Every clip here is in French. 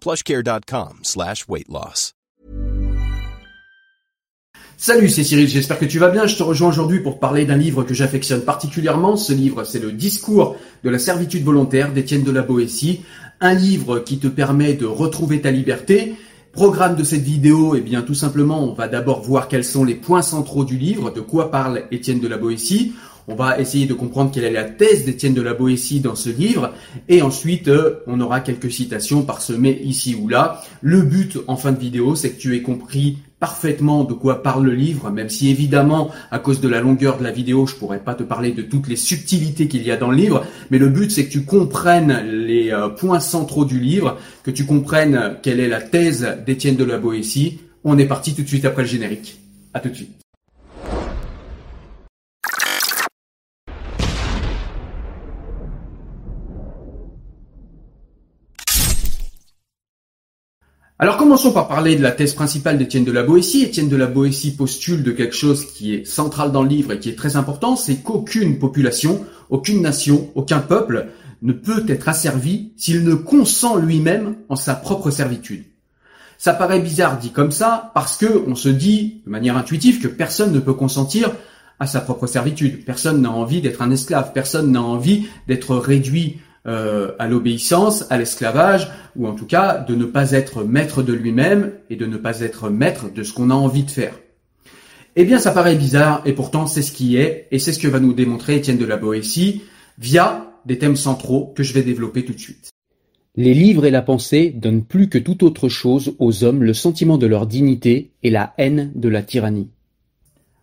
plushcare.com slash. Salut, c'est Cyril, j'espère que tu vas bien. Je te rejoins aujourd'hui pour parler d'un livre que j'affectionne particulièrement. Ce livre, c'est le discours de la servitude volontaire d'Étienne de la Boétie. Un livre qui te permet de retrouver ta liberté. Programme de cette vidéo, eh bien tout simplement, on va d'abord voir quels sont les points centraux du livre, de quoi parle Étienne de la Boétie. On va essayer de comprendre quelle est la thèse d'Étienne de la Boétie dans ce livre. Et ensuite, euh, on aura quelques citations parsemées ici ou là. Le but en fin de vidéo, c'est que tu aies compris parfaitement de quoi parle le livre, même si évidemment, à cause de la longueur de la vidéo, je pourrais pas te parler de toutes les subtilités qu'il y a dans le livre, mais le but c'est que tu comprennes les euh, points centraux du livre, que tu comprennes quelle est la thèse d'Étienne de la Boétie. On est parti tout de suite après le générique. À tout de suite. Alors commençons par parler de la thèse principale d'Étienne de la Boétie. Étienne de la Boétie postule de quelque chose qui est central dans le livre et qui est très important, c'est qu'aucune population, aucune nation, aucun peuple ne peut être asservi s'il ne consent lui-même en sa propre servitude. Ça paraît bizarre dit comme ça parce que on se dit de manière intuitive que personne ne peut consentir à sa propre servitude. Personne n'a envie d'être un esclave, personne n'a envie d'être réduit euh, à l'obéissance, à l'esclavage, ou en tout cas de ne pas être maître de lui-même et de ne pas être maître de ce qu'on a envie de faire. Eh bien, ça paraît bizarre, et pourtant c'est ce qui est, et c'est ce que va nous démontrer Étienne de la Boétie via des thèmes centraux que je vais développer tout de suite. Les livres et la pensée donnent plus que toute autre chose aux hommes le sentiment de leur dignité et la haine de la tyrannie.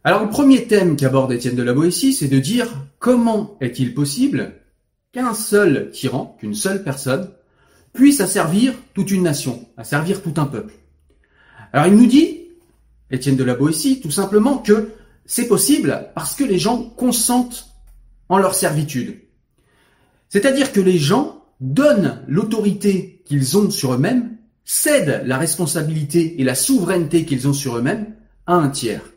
Alors le premier thème qu'aborde Étienne de la Boétie, c'est de dire comment est-il possible qu'un seul tyran, qu'une seule personne, puisse asservir toute une nation, asservir tout un peuple. Alors il nous dit, Étienne de la Boétie, tout simplement que c'est possible parce que les gens consentent en leur servitude. C'est-à-dire que les gens donnent l'autorité qu'ils ont sur eux-mêmes, cèdent la responsabilité et la souveraineté qu'ils ont sur eux-mêmes à un tiers.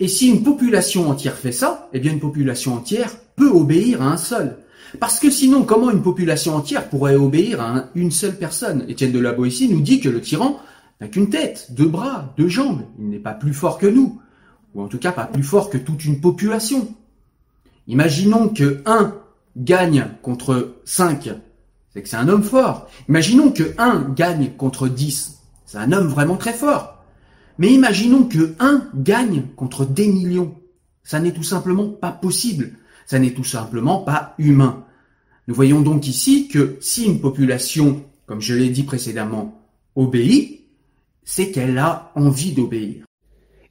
Et si une population entière fait ça, eh bien une population entière peut obéir à un seul. Parce que sinon, comment une population entière pourrait obéir à une seule personne? Étienne de la Boétie nous dit que le tyran n'a qu'une tête, deux bras, deux jambes. Il n'est pas plus fort que nous. Ou en tout cas pas plus fort que toute une population. Imaginons que un gagne contre cinq, c'est que c'est un homme fort. Imaginons que un gagne contre dix, c'est un homme vraiment très fort. Mais imaginons que un gagne contre des millions. Ça n'est tout simplement pas possible. Ça n'est tout simplement pas humain. Nous voyons donc ici que si une population, comme je l'ai dit précédemment, obéit, c'est qu'elle a envie d'obéir.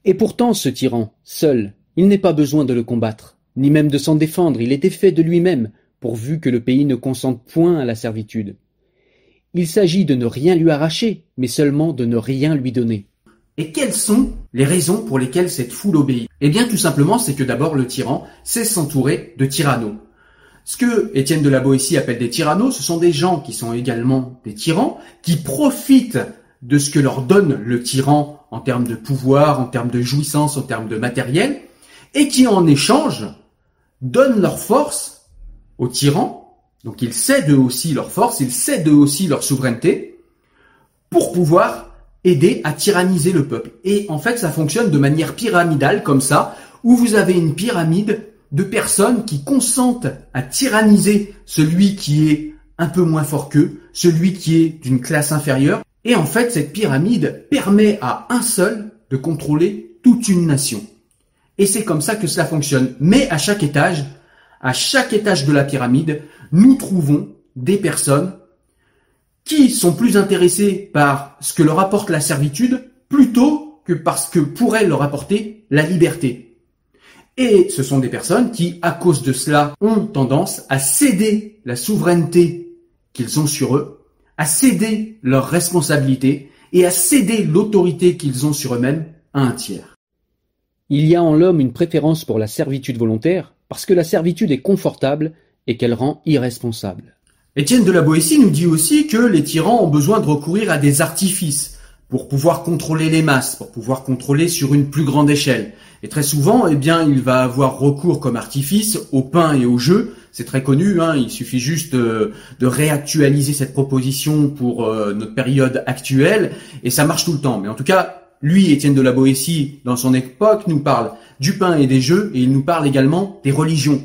Et pourtant, ce tyran, seul, il n'est pas besoin de le combattre, ni même de s'en défendre, il est défait de lui-même, pourvu que le pays ne consente point à la servitude. Il s'agit de ne rien lui arracher, mais seulement de ne rien lui donner. Et quelles sont les raisons pour lesquelles cette foule obéit? Eh bien tout simplement c'est que d'abord le tyran sait s'entourer de tyrannos. Ce que Étienne de la Boétie appelle des tyrannos, ce sont des gens qui sont également des tyrans, qui profitent de ce que leur donne le tyran en termes de pouvoir, en termes de jouissance, en termes de matériel, et qui en échange donnent leur force aux tyrans, donc ils cèdent aussi leur force, ils cèdent aussi leur souveraineté, pour pouvoir aider à tyranniser le peuple. Et en fait, ça fonctionne de manière pyramidale, comme ça, où vous avez une pyramide de personnes qui consentent à tyranniser celui qui est un peu moins fort qu'eux, celui qui est d'une classe inférieure. Et en fait, cette pyramide permet à un seul de contrôler toute une nation. Et c'est comme ça que cela fonctionne. Mais à chaque étage, à chaque étage de la pyramide, nous trouvons des personnes qui sont plus intéressées par ce que leur apporte la servitude plutôt que par ce que pourrait leur apporter la liberté. Et ce sont des personnes qui, à cause de cela, ont tendance à céder la souveraineté qu'ils ont sur eux, à céder leurs responsabilités et à céder l'autorité qu'ils ont sur eux-mêmes à un tiers. Il y a en l'homme une préférence pour la servitude volontaire parce que la servitude est confortable et qu'elle rend irresponsable. Étienne de la Boétie nous dit aussi que les tyrans ont besoin de recourir à des artifices pour pouvoir contrôler les masses, pour pouvoir contrôler sur une plus grande échelle. Et très souvent, eh bien, il va avoir recours comme artifice au pain et au jeu. C'est très connu, hein, il suffit juste euh, de réactualiser cette proposition pour euh, notre période actuelle, et ça marche tout le temps. Mais en tout cas, lui, Étienne de la Boétie, dans son époque, nous parle du pain et des jeux, et il nous parle également des religions.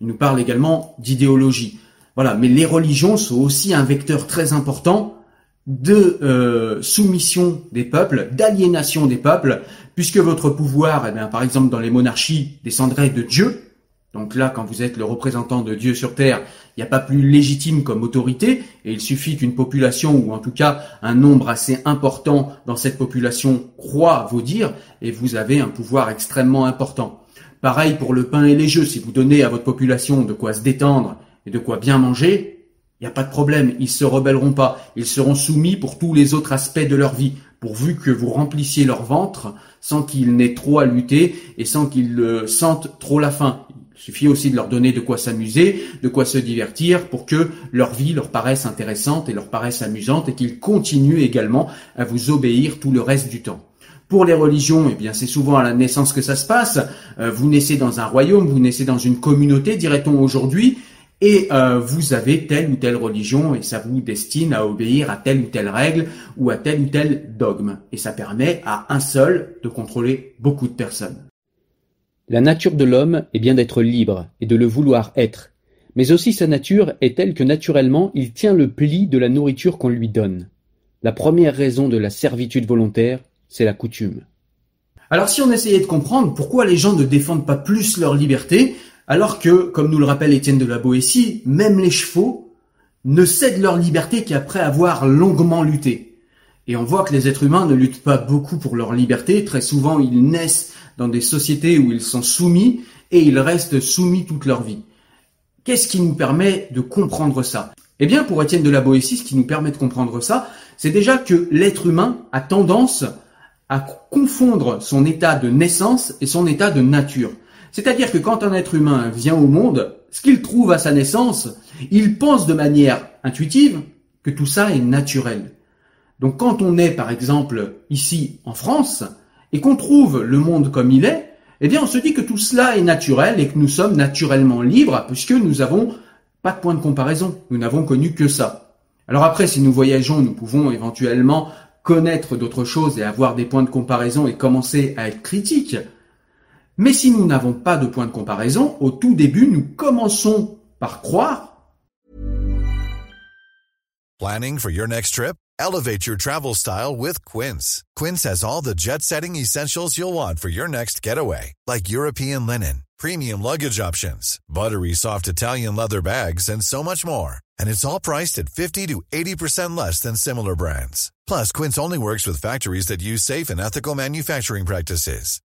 Il nous parle également d'idéologie. Voilà, mais les religions sont aussi un vecteur très important de euh, soumission des peuples, d'aliénation des peuples, puisque votre pouvoir, eh bien, par exemple dans les monarchies, descendrait de Dieu. Donc là, quand vous êtes le représentant de Dieu sur Terre, il n'y a pas plus légitime comme autorité, et il suffit qu'une population, ou en tout cas un nombre assez important dans cette population, croit vos dires, et vous avez un pouvoir extrêmement important. Pareil pour le pain et les jeux, si vous donnez à votre population de quoi se détendre et de quoi bien manger, il n'y a pas de problème, ils se rebelleront pas, ils seront soumis pour tous les autres aspects de leur vie, pourvu que vous remplissiez leur ventre sans qu'ils n'aient trop à lutter et sans qu'ils euh, sentent trop la faim. Il suffit aussi de leur donner de quoi s'amuser, de quoi se divertir pour que leur vie leur paraisse intéressante et leur paraisse amusante et qu'ils continuent également à vous obéir tout le reste du temps. Pour les religions, eh bien, c'est souvent à la naissance que ça se passe. Euh, vous naissez dans un royaume, vous naissez dans une communauté, dirait-on aujourd'hui, et euh, vous avez telle ou telle religion et ça vous destine à obéir à telle ou telle règle ou à tel ou tel dogme. Et ça permet à un seul de contrôler beaucoup de personnes. La nature de l'homme est bien d'être libre et de le vouloir être, mais aussi sa nature est telle que naturellement il tient le pli de la nourriture qu'on lui donne. La première raison de la servitude volontaire, c'est la coutume. Alors si on essayait de comprendre pourquoi les gens ne défendent pas plus leur liberté, alors que, comme nous le rappelle Étienne de la Boétie, même les chevaux ne cèdent leur liberté qu'après avoir longuement lutté. Et on voit que les êtres humains ne luttent pas beaucoup pour leur liberté. Très souvent, ils naissent dans des sociétés où ils sont soumis et ils restent soumis toute leur vie. Qu'est-ce qui nous permet de comprendre ça? Eh bien, pour Étienne de la Boétie, ce qui nous permet de comprendre ça, c'est déjà que l'être humain a tendance à confondre son état de naissance et son état de nature. C'est-à-dire que quand un être humain vient au monde, ce qu'il trouve à sa naissance, il pense de manière intuitive que tout ça est naturel. Donc quand on est par exemple ici en France et qu'on trouve le monde comme il est, eh bien on se dit que tout cela est naturel et que nous sommes naturellement libres puisque nous n'avons pas de point de comparaison. Nous n'avons connu que ça. Alors après, si nous voyageons, nous pouvons éventuellement connaître d'autres choses et avoir des points de comparaison et commencer à être critiques. Mais si nous n'avons pas de point de comparaison, au tout début, nous commençons par croire. Planning for your next trip? Elevate your travel style with Quince. Quince has all the jet-setting essentials you'll want for your next getaway, like European linen, premium luggage options, buttery soft Italian leather bags, and so much more. And it's all priced at 50 to 80% less than similar brands. Plus, Quince only works with factories that use safe and ethical manufacturing practices.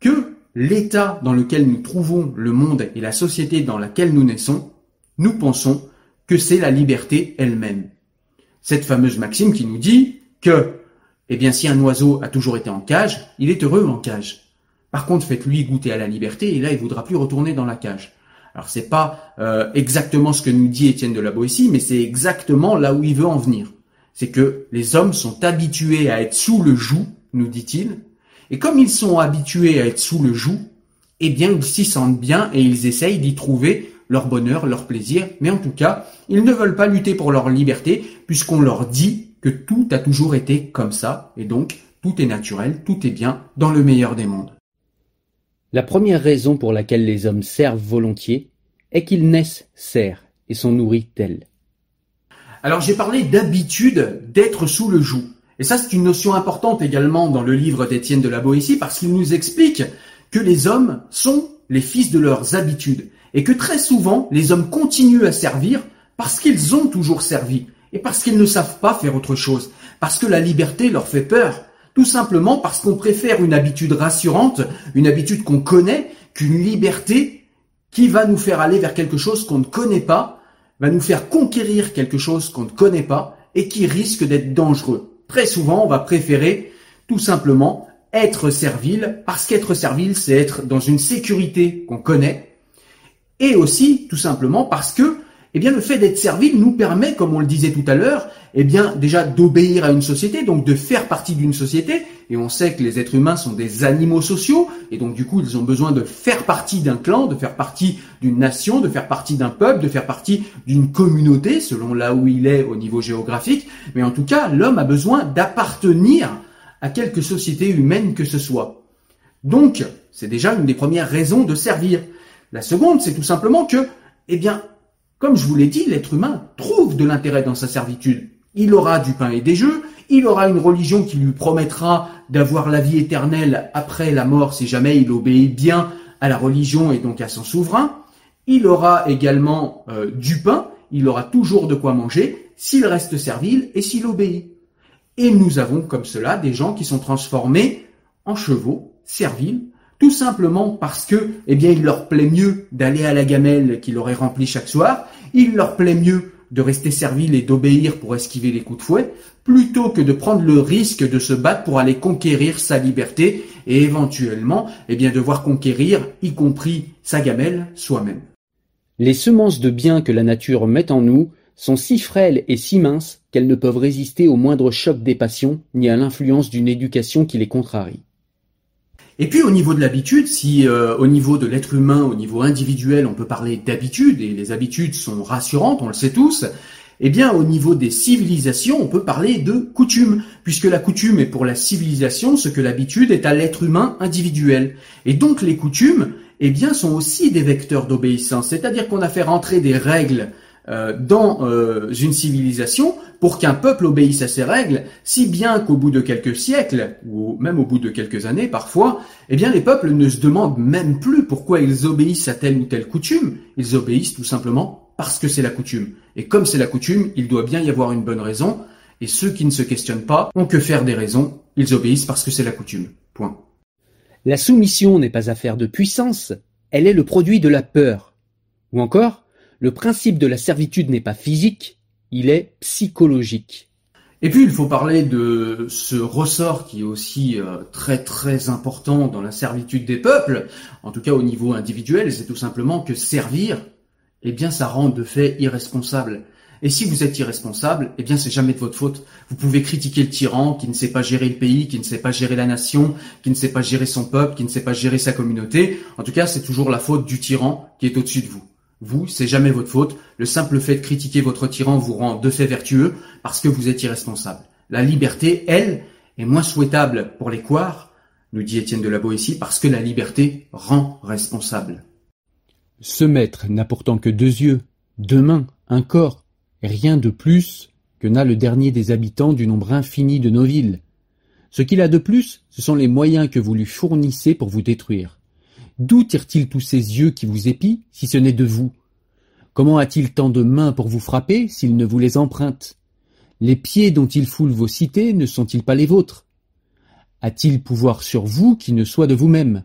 que l'état dans lequel nous trouvons le monde et la société dans laquelle nous naissons, nous pensons que c'est la liberté elle-même. Cette fameuse maxime qui nous dit que, eh bien, si un oiseau a toujours été en cage, il est heureux en cage. Par contre, faites-lui goûter à la liberté et là, il voudra plus retourner dans la cage. Alors, c'est pas euh, exactement ce que nous dit Étienne de la Boétie, mais c'est exactement là où il veut en venir. C'est que les hommes sont habitués à être sous le joug, nous dit-il, et comme ils sont habitués à être sous le joug, eh bien ils s'y sentent bien et ils essayent d'y trouver leur bonheur, leur plaisir, mais en tout cas, ils ne veulent pas lutter pour leur liberté puisqu'on leur dit que tout a toujours été comme ça et donc tout est naturel, tout est bien dans le meilleur des mondes. La première raison pour laquelle les hommes servent volontiers est qu'ils naissent serfs et sont nourris tels. Alors j'ai parlé d'habitude d'être sous le joug. Et ça, c'est une notion importante également dans le livre d'Étienne de la Boétie parce qu'il nous explique que les hommes sont les fils de leurs habitudes et que très souvent, les hommes continuent à servir parce qu'ils ont toujours servi et parce qu'ils ne savent pas faire autre chose, parce que la liberté leur fait peur, tout simplement parce qu'on préfère une habitude rassurante, une habitude qu'on connaît, qu'une liberté qui va nous faire aller vers quelque chose qu'on ne connaît pas, va nous faire conquérir quelque chose qu'on ne connaît pas et qui risque d'être dangereux très souvent, on va préférer tout simplement être servile, parce qu'être servile, c'est être dans une sécurité qu'on connaît, et aussi tout simplement parce que eh bien, le fait d'être servile nous permet, comme on le disait tout à l'heure, eh bien, déjà d'obéir à une société, donc de faire partie d'une société. Et on sait que les êtres humains sont des animaux sociaux, et donc du coup, ils ont besoin de faire partie d'un clan, de faire partie d'une nation, de faire partie d'un peuple, de faire partie d'une communauté, selon là où il est au niveau géographique. Mais en tout cas, l'homme a besoin d'appartenir à quelque société humaine que ce soit. Donc, c'est déjà une des premières raisons de servir. La seconde, c'est tout simplement que, eh bien, comme je vous l'ai dit, l'être humain trouve de l'intérêt dans sa servitude. Il aura du pain et des jeux, il aura une religion qui lui promettra d'avoir la vie éternelle après la mort si jamais il obéit bien à la religion et donc à son souverain. Il aura également euh, du pain, il aura toujours de quoi manger s'il reste servile et s'il obéit. Et nous avons comme cela des gens qui sont transformés en chevaux, serviles, tout simplement parce que, eh bien, il leur plaît mieux d'aller à la gamelle qu'il aurait remplie chaque soir, il leur plaît mieux de rester servile et d'obéir pour esquiver les coups de fouet, plutôt que de prendre le risque de se battre pour aller conquérir sa liberté et éventuellement, eh bien, devoir conquérir, y compris sa gamelle, soi-même. Les semences de bien que la nature met en nous sont si frêles et si minces qu'elles ne peuvent résister au moindre choc des passions ni à l'influence d'une éducation qui les contrarie. Et puis au niveau de l'habitude, si euh, au niveau de l'être humain, au niveau individuel, on peut parler d'habitude, et les habitudes sont rassurantes, on le sait tous, eh bien au niveau des civilisations, on peut parler de coutume, puisque la coutume est pour la civilisation ce que l'habitude est à l'être humain individuel. Et donc les coutumes, eh bien, sont aussi des vecteurs d'obéissance, c'est-à-dire qu'on a fait rentrer des règles euh, dans euh, une civilisation pour qu'un peuple obéisse à ces règles, si bien qu'au bout de quelques siècles, ou même au bout de quelques années parfois, eh bien les peuples ne se demandent même plus pourquoi ils obéissent à telle ou telle coutume, ils obéissent tout simplement parce que c'est la coutume. Et comme c'est la coutume, il doit bien y avoir une bonne raison, et ceux qui ne se questionnent pas ont que faire des raisons, ils obéissent parce que c'est la coutume. Point. La soumission n'est pas affaire de puissance, elle est le produit de la peur. Ou encore, le principe de la servitude n'est pas physique, il est psychologique. Et puis il faut parler de ce ressort qui est aussi euh, très très important dans la servitude des peuples, en tout cas au niveau individuel, c'est tout simplement que servir, eh bien ça rend de fait irresponsable. Et si vous êtes irresponsable, eh bien c'est jamais de votre faute. Vous pouvez critiquer le tyran qui ne sait pas gérer le pays, qui ne sait pas gérer la nation, qui ne sait pas gérer son peuple, qui ne sait pas gérer sa communauté. En tout cas, c'est toujours la faute du tyran qui est au-dessus de vous. Vous, c'est jamais votre faute. Le simple fait de critiquer votre tyran vous rend de fait vertueux parce que vous êtes irresponsable. La liberté, elle, est moins souhaitable pour les couards, nous dit Étienne de la parce que la liberté rend responsable. Ce maître n'a pourtant que deux yeux, deux mains, un corps, rien de plus que n'a le dernier des habitants du nombre infini de nos villes. Ce qu'il a de plus, ce sont les moyens que vous lui fournissez pour vous détruire. D'où tire-t-il tous ces yeux qui vous épient, si ce n'est de vous? Comment a-t-il tant de mains pour vous frapper s'il ne vous les emprunte? Les pieds dont il foule vos cités ne sont-ils pas les vôtres? A-t-il pouvoir sur vous qui ne soit de vous-même?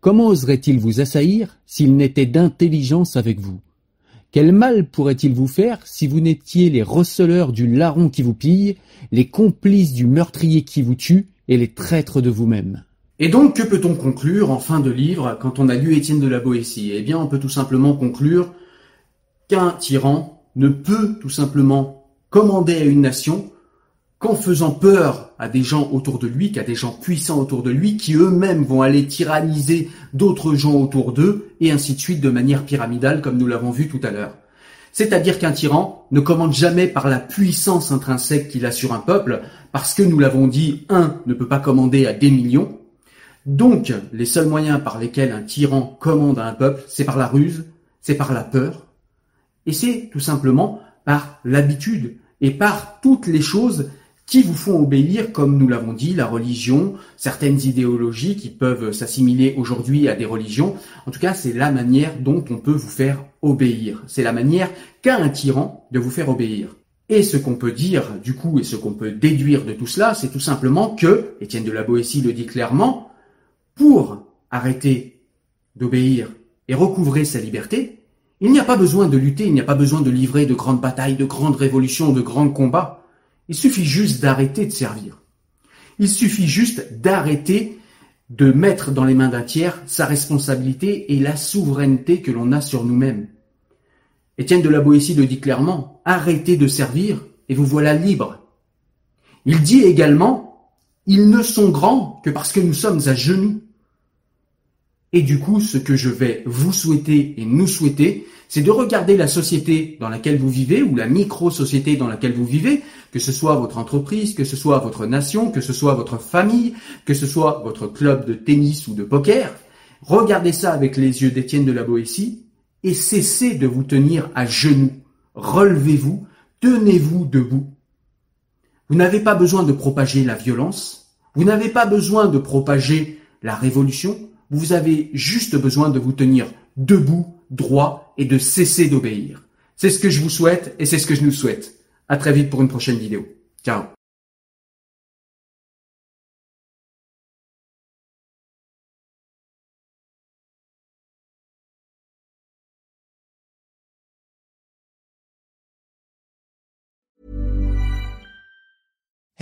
Comment oserait-il vous assaillir s'il n'était d'intelligence avec vous? Quel mal pourrait-il vous faire si vous n'étiez les receleurs du larron qui vous pille, les complices du meurtrier qui vous tue et les traîtres de vous-même? Et donc, que peut-on conclure en fin de livre quand on a lu Étienne de la Boétie? Eh bien, on peut tout simplement conclure qu'un tyran ne peut tout simplement commander à une nation qu'en faisant peur à des gens autour de lui, qu'à des gens puissants autour de lui, qui eux-mêmes vont aller tyranniser d'autres gens autour d'eux, et ainsi de suite de manière pyramidale, comme nous l'avons vu tout à l'heure. C'est-à-dire qu'un tyran ne commande jamais par la puissance intrinsèque qu'il a sur un peuple, parce que nous l'avons dit, un ne peut pas commander à des millions. Donc, les seuls moyens par lesquels un tyran commande à un peuple, c'est par la ruse, c'est par la peur, et c'est tout simplement par l'habitude et par toutes les choses qui vous font obéir, comme nous l'avons dit, la religion, certaines idéologies qui peuvent s'assimiler aujourd'hui à des religions. En tout cas, c'est la manière dont on peut vous faire obéir. C'est la manière qu'a un tyran de vous faire obéir. Et ce qu'on peut dire, du coup, et ce qu'on peut déduire de tout cela, c'est tout simplement que, Étienne de la Boétie le dit clairement, pour arrêter d'obéir et recouvrer sa liberté, il n'y a pas besoin de lutter, il n'y a pas besoin de livrer de grandes batailles, de grandes révolutions, de grands combats. Il suffit juste d'arrêter de servir. Il suffit juste d'arrêter de mettre dans les mains d'un tiers sa responsabilité et la souveraineté que l'on a sur nous-mêmes. Étienne de la Boétie le dit clairement, arrêtez de servir et vous voilà libre. Il dit également, ils ne sont grands que parce que nous sommes à genoux. Et du coup, ce que je vais vous souhaiter et nous souhaiter, c'est de regarder la société dans laquelle vous vivez ou la micro-société dans laquelle vous vivez, que ce soit votre entreprise, que ce soit votre nation, que ce soit votre famille, que ce soit votre club de tennis ou de poker. Regardez ça avec les yeux d'Étienne de la Boétie et cessez de vous tenir à genoux. Relevez-vous, tenez-vous debout. Vous n'avez pas besoin de propager la violence, vous n'avez pas besoin de propager la révolution, vous avez juste besoin de vous tenir debout, droit et de cesser d'obéir. C'est ce que je vous souhaite et c'est ce que je nous souhaite. À très vite pour une prochaine vidéo. Ciao.